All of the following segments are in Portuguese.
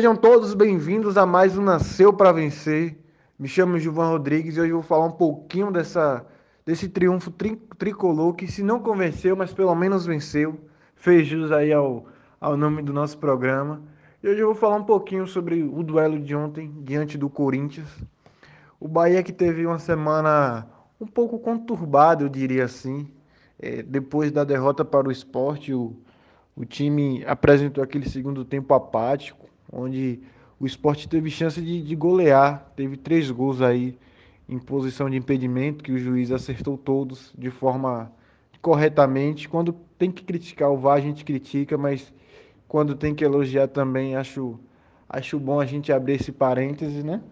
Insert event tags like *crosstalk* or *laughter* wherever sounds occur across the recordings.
Sejam todos bem-vindos a mais um Nasceu para Vencer. Me chamo Gilvan Rodrigues e hoje vou falar um pouquinho dessa, desse triunfo tri, tricolor que, se não convenceu, mas pelo menos venceu. Fez jus aí ao, ao nome do nosso programa. E hoje eu vou falar um pouquinho sobre o duelo de ontem diante do Corinthians. O Bahia que teve uma semana um pouco conturbada, eu diria assim. É, depois da derrota para o esporte, o, o time apresentou aquele segundo tempo apático, onde o esporte teve chance de, de, golear, teve três gols aí em posição de impedimento, que o juiz acertou todos de forma corretamente. Quando tem que criticar o VAR, a gente critica, mas quando tem que elogiar também, acho, acho bom a gente abrir esse parêntese, né?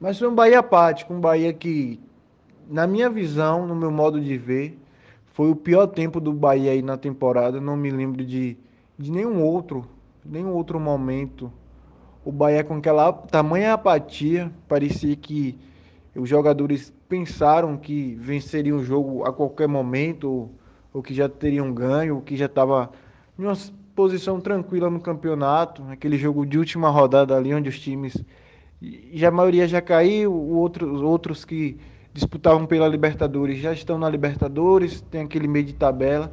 Mas foi um Bahia apático, um Bahia que, na minha visão, no meu modo de ver, foi o pior tempo do Bahia aí na temporada. Não me lembro de, de nenhum outro nenhum outro momento o Bahia com aquela tamanha apatia, parecia que os jogadores pensaram que venceriam o jogo a qualquer momento, ou, ou que já teriam ganho, ou que já estava em uma posição tranquila no campeonato, aquele jogo de última rodada ali onde os times já a maioria já caiu, outros outros que disputavam pela Libertadores já estão na Libertadores, tem aquele meio de tabela.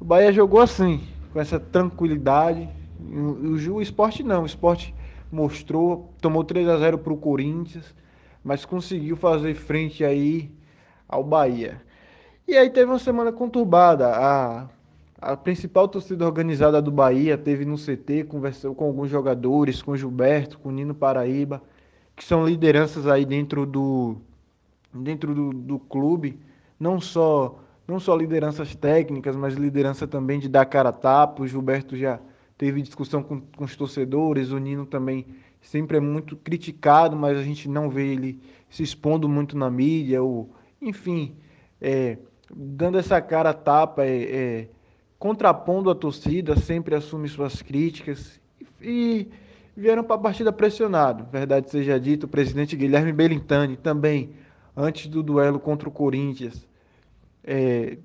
O Bahia jogou assim, com essa tranquilidade, o, o esporte não, o esporte mostrou, tomou 3 a 0 para o Corinthians, mas conseguiu fazer frente aí ao Bahia. E aí teve uma semana conturbada. A, a principal torcida organizada do Bahia teve no CT, conversou com alguns jogadores, com Gilberto, com Nino Paraíba, que são lideranças aí dentro do, dentro do, do clube, não só não só lideranças técnicas, mas liderança também de dar cara a tapa. O Gilberto já teve discussão com, com os torcedores, o Nino também sempre é muito criticado, mas a gente não vê ele se expondo muito na mídia, ou, enfim, é, dando essa cara tapa, é, é, contrapondo a torcida, sempre assume suas críticas e vieram para a partida pressionado. Verdade seja dito, o presidente Guilherme Belintani também, antes do duelo contra o Corinthians, é,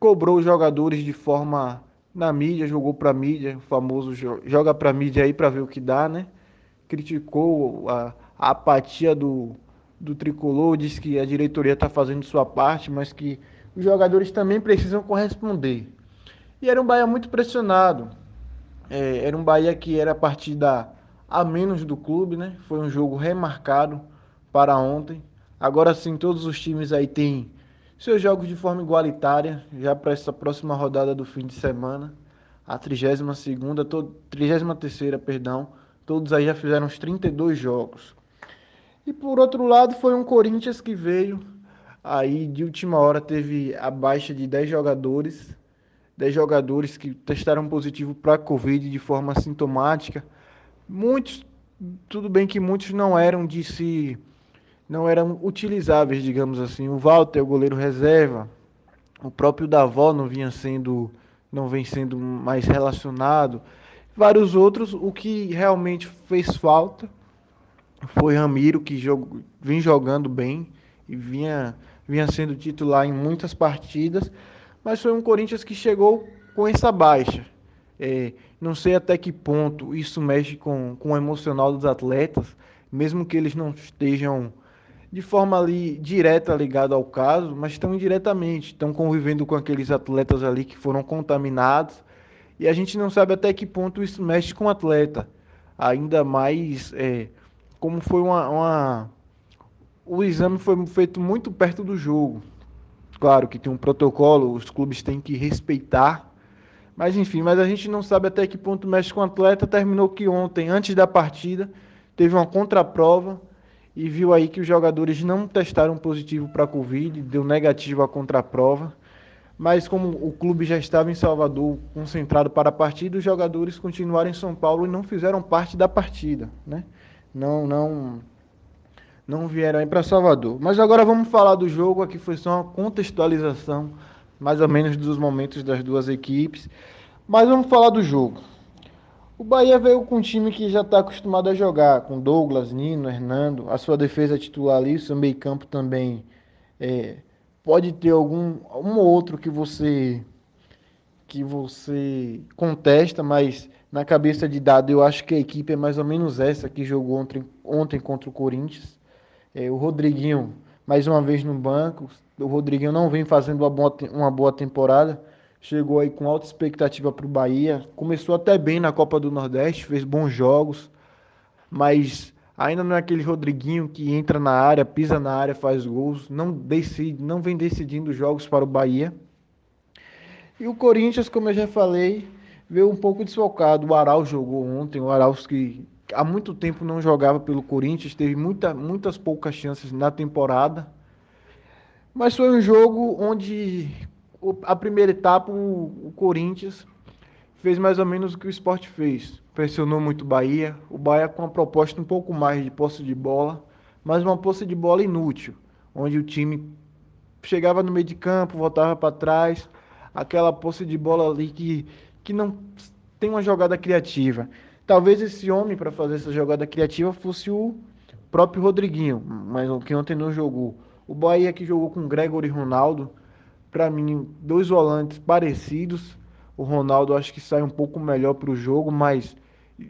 cobrou os jogadores de forma na mídia, jogou para mídia, o famoso joga para mídia aí para ver o que dá, né? Criticou a, a apatia do, do tricolor, disse que a diretoria está fazendo sua parte, mas que os jogadores também precisam corresponder. E era um Bahia muito pressionado. É, era um Bahia que era a partida a menos do clube, né? Foi um jogo remarcado para ontem. Agora sim, todos os times aí têm seus jogos de forma igualitária, já para essa próxima rodada do fim de semana, a 32 segunda, 33 perdão, todos aí já fizeram os 32 jogos. E por outro lado, foi um Corinthians que veio aí de última hora teve a baixa de 10 jogadores, 10 jogadores que testaram positivo para Covid de forma sintomática. Muitos, tudo bem que muitos não eram de se não eram utilizáveis, digamos assim. O Walter, o goleiro reserva, o próprio Davó não vinha sendo, não vem sendo mais relacionado. Vários outros, o que realmente fez falta foi Ramiro, que jog, vem jogando bem e vinha, vinha sendo titular em muitas partidas, mas foi um Corinthians que chegou com essa baixa. É, não sei até que ponto isso mexe com, com o emocional dos atletas, mesmo que eles não estejam de forma ali direta ligada ao caso, mas estão indiretamente, estão convivendo com aqueles atletas ali que foram contaminados e a gente não sabe até que ponto isso mexe com o atleta. Ainda mais é, como foi uma, uma, O exame foi feito muito perto do jogo. Claro que tem um protocolo, os clubes têm que respeitar. Mas enfim, mas a gente não sabe até que ponto mexe com o atleta. Terminou que ontem, antes da partida, teve uma contraprova e viu aí que os jogadores não testaram positivo para a Covid, deu negativo a contraprova. Mas como o clube já estava em Salvador concentrado para a partida, os jogadores continuaram em São Paulo e não fizeram parte da partida, né? Não, não, não vieram aí para Salvador. Mas agora vamos falar do jogo. Aqui foi só uma contextualização, mais ou menos dos momentos das duas equipes. Mas vamos falar do jogo. O Bahia veio com um time que já está acostumado a jogar, com Douglas, Nino, Hernando, a sua defesa titular ali, o seu meio campo também. É, pode ter algum um ou outro que você que você contesta, mas na cabeça de dado, eu acho que a equipe é mais ou menos essa que jogou ontem, ontem contra o Corinthians. É, o Rodriguinho, mais uma vez no banco. O Rodriguinho não vem fazendo uma boa, uma boa temporada. Chegou aí com alta expectativa para o Bahia. Começou até bem na Copa do Nordeste, fez bons jogos. Mas ainda não é aquele Rodriguinho que entra na área, pisa na área, faz gols. Não, decide, não vem decidindo jogos para o Bahia. E o Corinthians, como eu já falei, veio um pouco desfocado. O Aral jogou ontem, o Aral que há muito tempo não jogava pelo Corinthians, teve muita, muitas poucas chances na temporada. Mas foi um jogo onde a primeira etapa o, Corinthians fez mais ou menos o que o esporte fez. Pressionou muito o Bahia. O Bahia com uma proposta um pouco mais de posse de bola, mas uma posse de bola inútil, onde o time chegava no meio de campo, voltava para trás, aquela posse de bola ali que, que não tem uma jogada criativa. Talvez esse homem para fazer essa jogada criativa fosse o próprio Rodriguinho, mas o que ontem não jogou. O Bahia que jogou com Gregory Ronaldo, para mim, dois volantes parecidos. O Ronaldo acho que sai um pouco melhor para o jogo, mas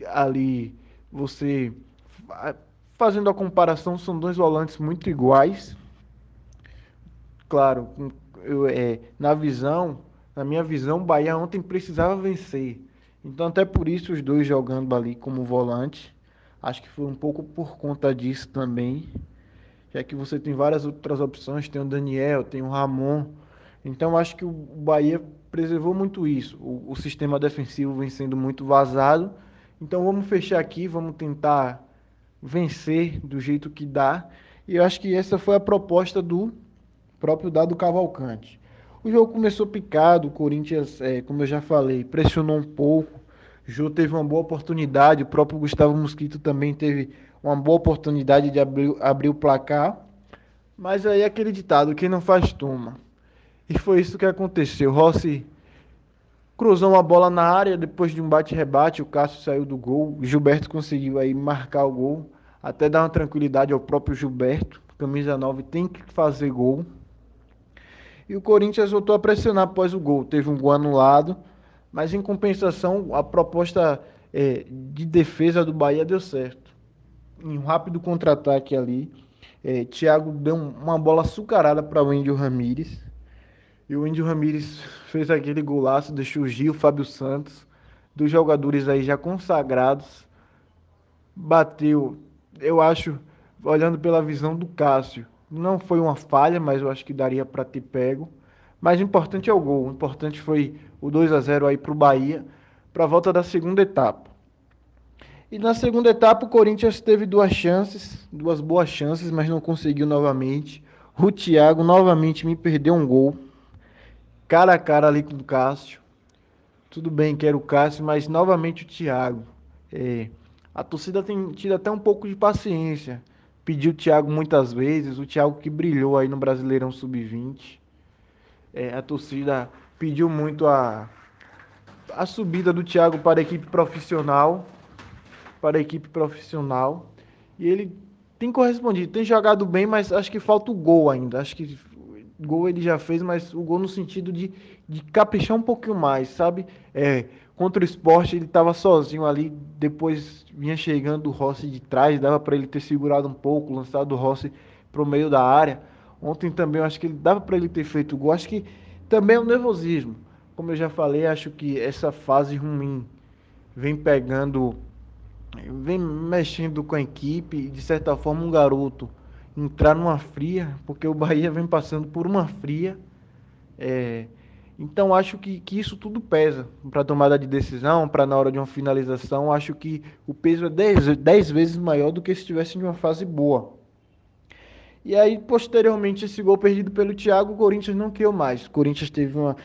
ali você fazendo a comparação são dois volantes muito iguais. Claro, eu, é, na visão na minha visão, o Bahia ontem precisava vencer. Então, até por isso, os dois jogando ali como volante. Acho que foi um pouco por conta disso também. Já que você tem várias outras opções, tem o Daniel, tem o Ramon. Então, acho que o Bahia preservou muito isso. O, o sistema defensivo vem sendo muito vazado. Então, vamos fechar aqui, vamos tentar vencer do jeito que dá. E eu acho que essa foi a proposta do próprio Dado Cavalcante. O jogo começou picado, o Corinthians, é, como eu já falei, pressionou um pouco. O Jô teve uma boa oportunidade, o próprio Gustavo Mosquito também teve uma boa oportunidade de abrir, abrir o placar. Mas aí aquele ditado, quem não faz toma. E foi isso que aconteceu. Rossi cruzou uma bola na área, depois de um bate-rebate, o Cássio saiu do gol. Gilberto conseguiu aí marcar o gol, até dar uma tranquilidade ao próprio Gilberto. Camisa 9 tem que fazer gol. E o Corinthians voltou a pressionar após o gol. Teve um gol anulado, mas em compensação, a proposta é, de defesa do Bahia deu certo. Em um rápido contra-ataque ali, é, Thiago deu uma bola açucarada para o Índio Ramírez. E o Índio Ramírez fez aquele golaço, deixou o Gil, Fábio Santos, dos jogadores aí já consagrados. Bateu, eu acho, olhando pela visão do Cássio, não foi uma falha, mas eu acho que daria para ter pego. Mas o importante é o gol. O importante foi o 2 a 0 aí para o Bahia, para a volta da segunda etapa. E na segunda etapa o Corinthians teve duas chances, duas boas chances, mas não conseguiu novamente. O Thiago novamente me perdeu um gol. Cara a cara ali com o Cássio. Tudo bem que era o Cássio, mas novamente o Thiago. É, a torcida tem tido até um pouco de paciência pediu o Thiago muitas vezes, o Thiago que brilhou aí no Brasileirão Sub-20. É, a torcida pediu muito a, a subida do Thiago para a equipe profissional, para a equipe profissional. E ele tem correspondido, tem jogado bem, mas acho que falta o gol ainda. Acho que gol ele já fez, mas o gol no sentido de, de caprichar um pouquinho mais, sabe? É, contra o esporte ele estava sozinho ali, depois vinha chegando o Rossi de trás, dava para ele ter segurado um pouco, lançado o Rossi para o meio da área. Ontem também eu acho que ele dava para ele ter feito o gol. Acho que também é o um nervosismo. Como eu já falei, acho que essa fase ruim vem pegando, vem mexendo com a equipe de certa forma um garoto entrar numa fria, porque o Bahia vem passando por uma fria. É, então acho que, que isso tudo pesa para tomada de decisão, para na hora de uma finalização, acho que o peso é 10, vezes maior do que se estivesse em uma fase boa. E aí, posteriormente, esse gol perdido pelo Thiago, o Corinthians não criou mais. O Corinthians teve uma,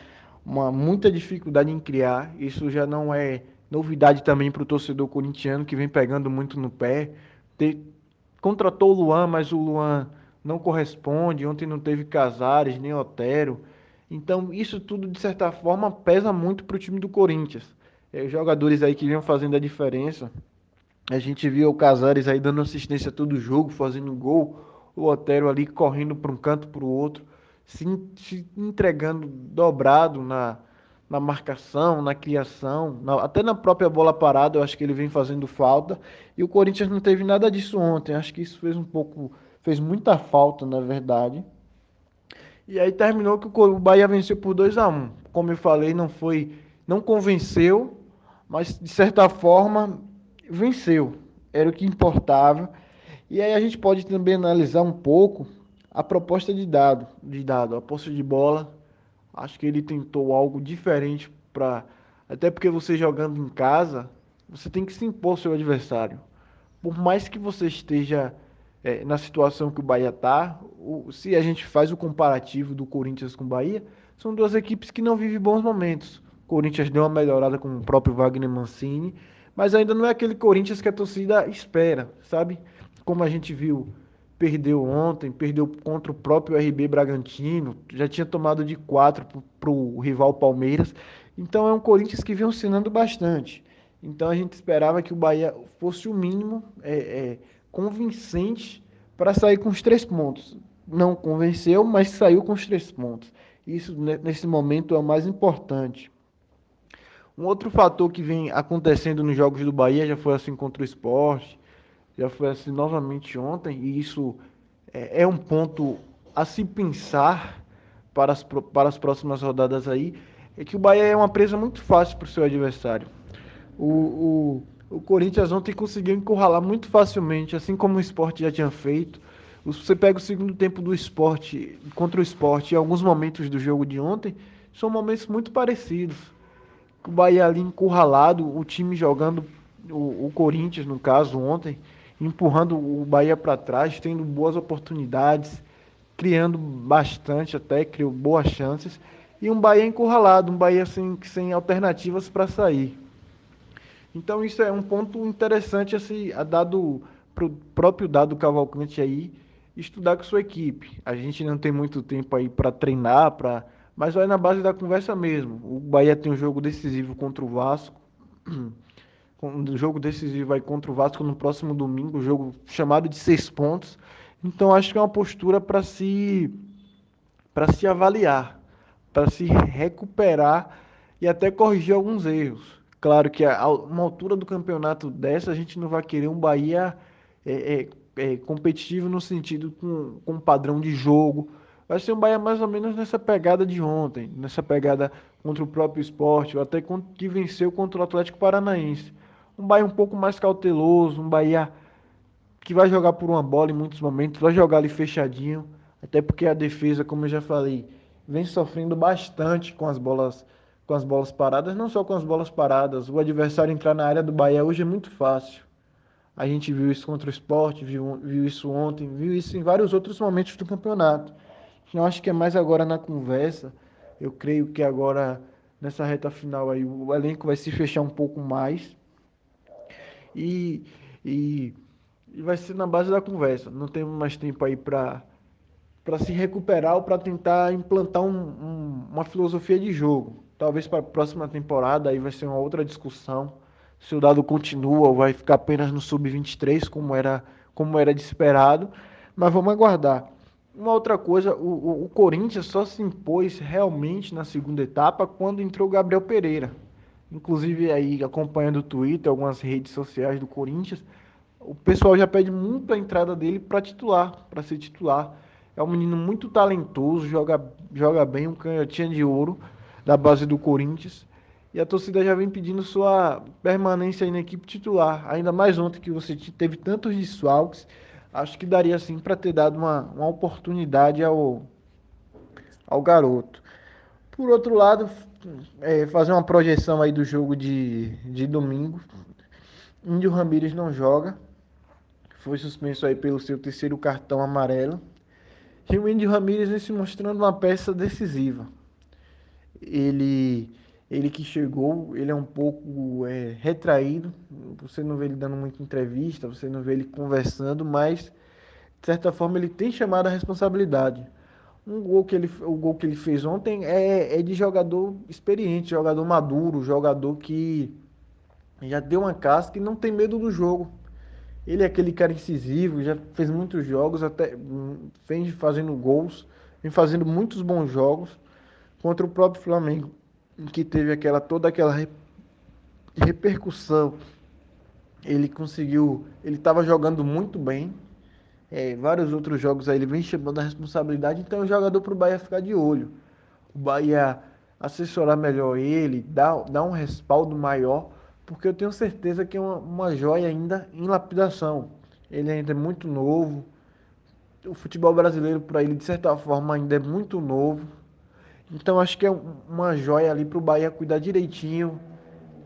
uma muita dificuldade em criar. Isso já não é novidade também para o torcedor corintiano, que vem pegando muito no pé. Te, contratou o Luan, mas o Luan não corresponde. Ontem não teve Casares, nem Otero. Então, isso tudo, de certa forma, pesa muito para o time do Corinthians. É, jogadores aí que vinham fazendo a diferença. A gente viu o Casares aí dando assistência a todo jogo, fazendo gol. O Otero ali correndo para um canto para o outro, se, se, entregando dobrado na, na marcação, na criação, na, até na própria bola parada, eu acho que ele vem fazendo falta. E o Corinthians não teve nada disso ontem. Acho que isso fez um pouco, fez muita falta, na verdade. E aí terminou que o Bahia venceu por 2 a 1. Como eu falei, não foi, não convenceu, mas de certa forma venceu. Era o que importava. E aí a gente pode também analisar um pouco a proposta de dado, de dado, a posse de bola Acho que ele tentou algo diferente para. Até porque você jogando em casa, você tem que se impor ao seu adversário. Por mais que você esteja é, na situação que o Bahia está, se a gente faz o comparativo do Corinthians com o Bahia, são duas equipes que não vivem bons momentos. O Corinthians deu uma melhorada com o próprio Wagner Mancini, mas ainda não é aquele Corinthians que a torcida espera, sabe? Como a gente viu perdeu ontem, perdeu contra o próprio RB Bragantino, já tinha tomado de 4 para o rival Palmeiras. Então é um Corinthians que vem oscilando bastante. Então a gente esperava que o Bahia fosse o mínimo é, é, convincente para sair com os três pontos. Não convenceu, mas saiu com os três pontos. Isso nesse momento é o mais importante. Um outro fator que vem acontecendo nos jogos do Bahia já foi assim contra o esporte, já foi assim novamente ontem, e isso é, é um ponto a se pensar para as, para as próximas rodadas aí, é que o Bahia é uma presa muito fácil para o seu adversário. O, o, o Corinthians ontem conseguiu encurralar muito facilmente, assim como o esporte já tinha feito. Você pega o segundo tempo do esporte contra o esporte e alguns momentos do jogo de ontem, são momentos muito parecidos. O Bahia ali encurralado, o time jogando, o, o Corinthians no caso, ontem, empurrando o Bahia para trás, tendo boas oportunidades, criando bastante até, criou boas chances. E um Bahia encurralado, um Bahia sem, sem alternativas para sair. Então isso é um ponto interessante a, se, a dado pro próprio dado Cavalcante aí estudar com sua equipe. A gente não tem muito tempo aí para treinar, para mas vai na base da conversa mesmo. O Bahia tem um jogo decisivo contra o Vasco. *clears throat* um jogo decisivo vai contra o Vasco no próximo domingo, jogo chamado de seis pontos. Então acho que é uma postura para se para se avaliar, para se recuperar e até corrigir alguns erros. Claro que a uma altura do campeonato dessa a gente não vai querer um Bahia é, é, é, competitivo no sentido com, com padrão de jogo. Vai ser um Bahia mais ou menos nessa pegada de ontem, nessa pegada contra o próprio esporte, ou até que venceu contra o Atlético Paranaense um Bahia um pouco mais cauteloso, um Bahia que vai jogar por uma bola em muitos momentos, vai jogar ali fechadinho, até porque a defesa, como eu já falei, vem sofrendo bastante com as bolas com as bolas paradas, não só com as bolas paradas, o adversário entrar na área do Bahia hoje é muito fácil. A gente viu isso contra o esporte, viu, viu isso ontem, viu isso em vários outros momentos do campeonato. Então acho que é mais agora na conversa. Eu creio que agora, nessa reta final aí, o elenco vai se fechar um pouco mais e, e, e vai ser na base da conversa. Não temos mais tempo aí para se recuperar ou para tentar implantar um, um, uma filosofia de jogo. Talvez para a próxima temporada aí vai ser uma outra discussão. Se o dado continua ou vai ficar apenas no sub-23, como era, como era de esperado. Mas vamos aguardar. Uma outra coisa, o, o, o Corinthians só se impôs realmente na segunda etapa quando entrou Gabriel Pereira inclusive aí acompanhando o Twitter, algumas redes sociais do Corinthians, o pessoal já pede muito a entrada dele para titular, para ser titular. É um menino muito talentoso, joga, joga bem, um canhotinha de ouro da base do Corinthians. E a torcida já vem pedindo sua permanência aí na equipe titular. Ainda mais ontem que você teve tantos desfalques, acho que daria sim para ter dado uma, uma oportunidade ao, ao garoto. Por outro lado, é, fazer uma projeção aí do jogo de, de domingo. Índio Ramírez não joga. Foi suspenso aí pelo seu terceiro cartão amarelo. E o Índio Ramírez vem se mostrando uma peça decisiva. Ele, ele que chegou, ele é um pouco é, retraído. Você não vê ele dando muita entrevista, você não vê ele conversando, mas de certa forma ele tem chamado a responsabilidade um gol que ele, o gol que ele fez ontem é, é de jogador experiente, jogador maduro, jogador que já deu uma casca e não tem medo do jogo. Ele é aquele cara incisivo, já fez muitos jogos, até vem fazendo gols, vem fazendo muitos bons jogos contra o próprio Flamengo. que teve aquela toda aquela repercussão. Ele conseguiu, ele estava jogando muito bem. É, vários outros jogos aí ele vem chamando a responsabilidade, então é um jogador para o Bahia ficar de olho. O Bahia assessorar melhor ele, dar, dar um respaldo maior, porque eu tenho certeza que é uma, uma joia ainda em lapidação. Ele ainda é muito novo. O futebol brasileiro para ele, de certa forma, ainda é muito novo. Então acho que é uma joia ali para o Bahia cuidar direitinho,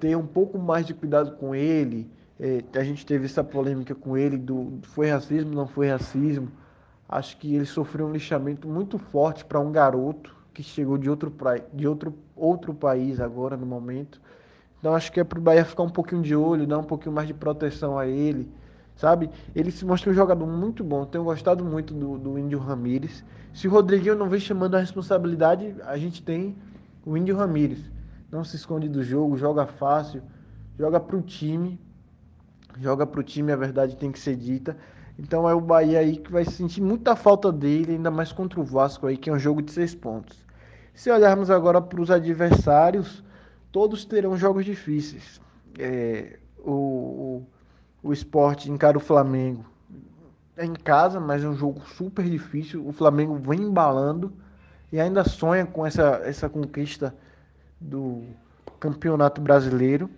ter um pouco mais de cuidado com ele. É, a gente teve essa polêmica com ele do foi racismo, não foi racismo. Acho que ele sofreu um lixamento muito forte para um garoto que chegou de outro, de outro, outro país agora no momento. Então acho que é para o Bahia ficar um pouquinho de olho, dar um pouquinho mais de proteção a ele, sabe? Ele se mostra um jogador muito bom. Tenho gostado muito do, do Índio Ramírez. Se o Rodriguinho não vem chamando a responsabilidade, a gente tem o Índio Ramírez. Não se esconde do jogo, joga fácil, joga para o time. Joga para o time, a verdade tem que ser dita. Então é o Bahia aí que vai sentir muita falta dele, ainda mais contra o Vasco aí, que é um jogo de seis pontos. Se olharmos agora para os adversários, todos terão jogos difíceis. É, o, o, o esporte encara o Flamengo é em casa, mas é um jogo super difícil. O Flamengo vem embalando e ainda sonha com essa, essa conquista do Campeonato Brasileiro.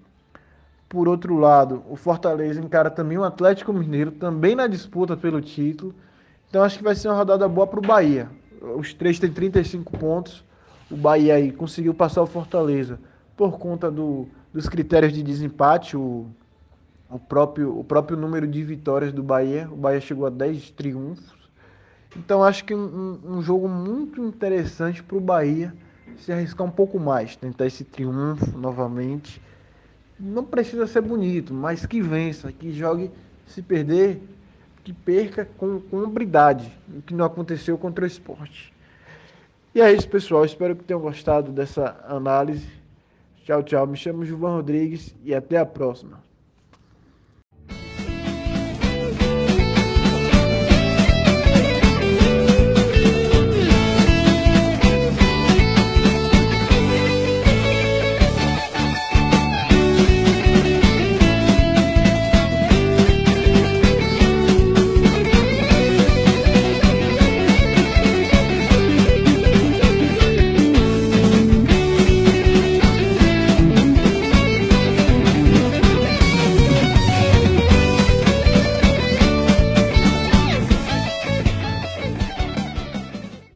Por outro lado, o Fortaleza encara também o Atlético Mineiro, também na disputa pelo título. Então acho que vai ser uma rodada boa para o Bahia. Os três têm 35 pontos. O Bahia aí conseguiu passar o Fortaleza por conta do, dos critérios de desempate, o, o, próprio, o próprio número de vitórias do Bahia. O Bahia chegou a 10 triunfos. Então acho que um, um jogo muito interessante para o Bahia se arriscar um pouco mais, tentar esse triunfo novamente. Não precisa ser bonito, mas que vença, que jogue, se perder, que perca com, com hombridade, o que não aconteceu contra o esporte. E é isso, pessoal. Espero que tenham gostado dessa análise. Tchau, tchau. Me chamo Gilvan Rodrigues e até a próxima.